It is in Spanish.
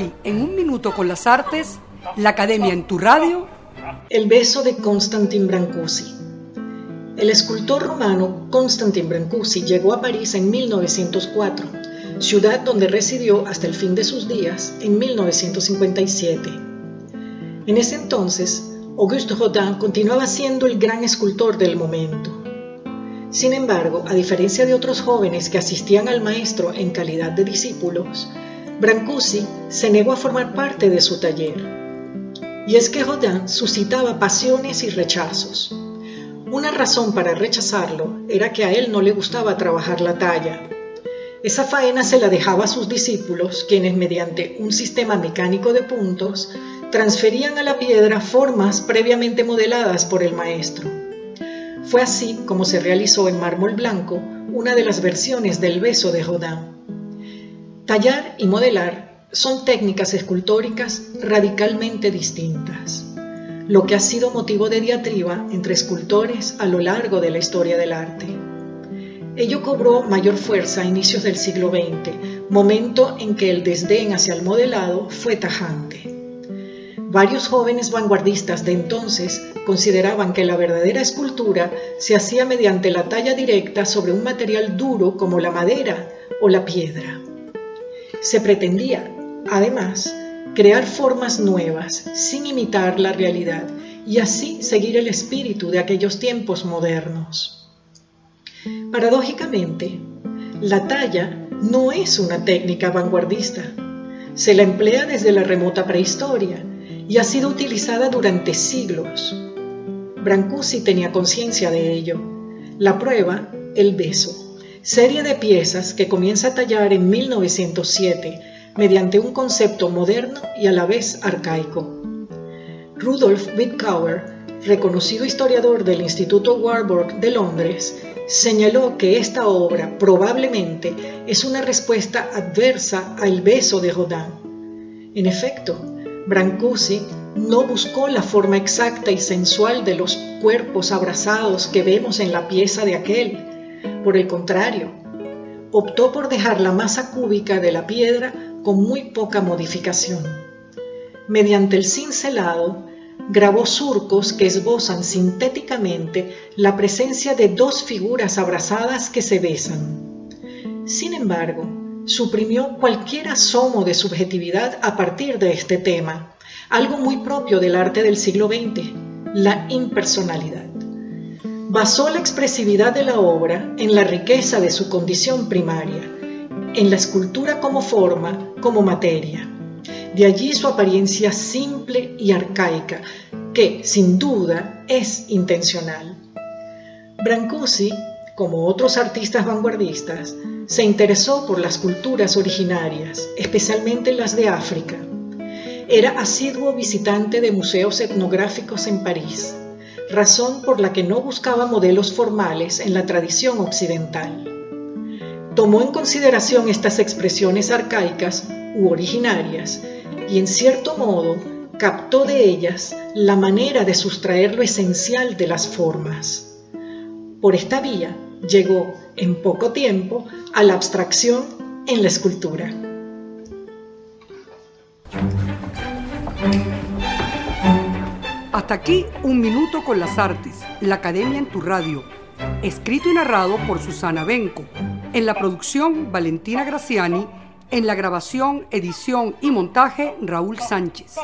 Hoy, en un minuto con las artes, la Academia en tu radio. El beso de Constantin Brancusi. El escultor romano Constantin Brancusi llegó a París en 1904, ciudad donde residió hasta el fin de sus días en 1957. En ese entonces, Auguste Rodin continuaba siendo el gran escultor del momento. Sin embargo, a diferencia de otros jóvenes que asistían al maestro en calidad de discípulos, Brancusi se negó a formar parte de su taller. Y es que Rodin suscitaba pasiones y rechazos. Una razón para rechazarlo era que a él no le gustaba trabajar la talla. Esa faena se la dejaba a sus discípulos, quienes mediante un sistema mecánico de puntos transferían a la piedra formas previamente modeladas por el maestro. Fue así como se realizó en mármol blanco una de las versiones del beso de Rodin. Tallar y modelar son técnicas escultóricas radicalmente distintas, lo que ha sido motivo de diatriba entre escultores a lo largo de la historia del arte. Ello cobró mayor fuerza a inicios del siglo XX, momento en que el desdén hacia el modelado fue tajante. Varios jóvenes vanguardistas de entonces consideraban que la verdadera escultura se hacía mediante la talla directa sobre un material duro como la madera o la piedra. Se pretendía, además, crear formas nuevas sin imitar la realidad y así seguir el espíritu de aquellos tiempos modernos. Paradójicamente, la talla no es una técnica vanguardista. Se la emplea desde la remota prehistoria y ha sido utilizada durante siglos. Brancusi tenía conciencia de ello. La prueba, el beso serie de piezas que comienza a tallar en 1907 mediante un concepto moderno y a la vez arcaico. Rudolf Wittgauer, reconocido historiador del Instituto Warburg de Londres, señaló que esta obra probablemente es una respuesta adversa al beso de Rodin. En efecto, Brancusi no buscó la forma exacta y sensual de los cuerpos abrazados que vemos en la pieza de aquel, por el contrario, optó por dejar la masa cúbica de la piedra con muy poca modificación. Mediante el cincelado, grabó surcos que esbozan sintéticamente la presencia de dos figuras abrazadas que se besan. Sin embargo, suprimió cualquier asomo de subjetividad a partir de este tema, algo muy propio del arte del siglo XX, la impersonalidad basó la expresividad de la obra en la riqueza de su condición primaria, en la escultura como forma, como materia. De allí su apariencia simple y arcaica, que sin duda es intencional. Brancusi, como otros artistas vanguardistas, se interesó por las culturas originarias, especialmente las de África. Era asiduo visitante de museos etnográficos en París razón por la que no buscaba modelos formales en la tradición occidental. Tomó en consideración estas expresiones arcaicas u originarias y en cierto modo captó de ellas la manera de sustraer lo esencial de las formas. Por esta vía llegó en poco tiempo a la abstracción en la escultura. Hasta aquí Un Minuto con las Artes, la Academia en tu Radio. Escrito y narrado por Susana Benco. En la producción, Valentina Graciani. En la grabación, edición y montaje, Raúl Sánchez.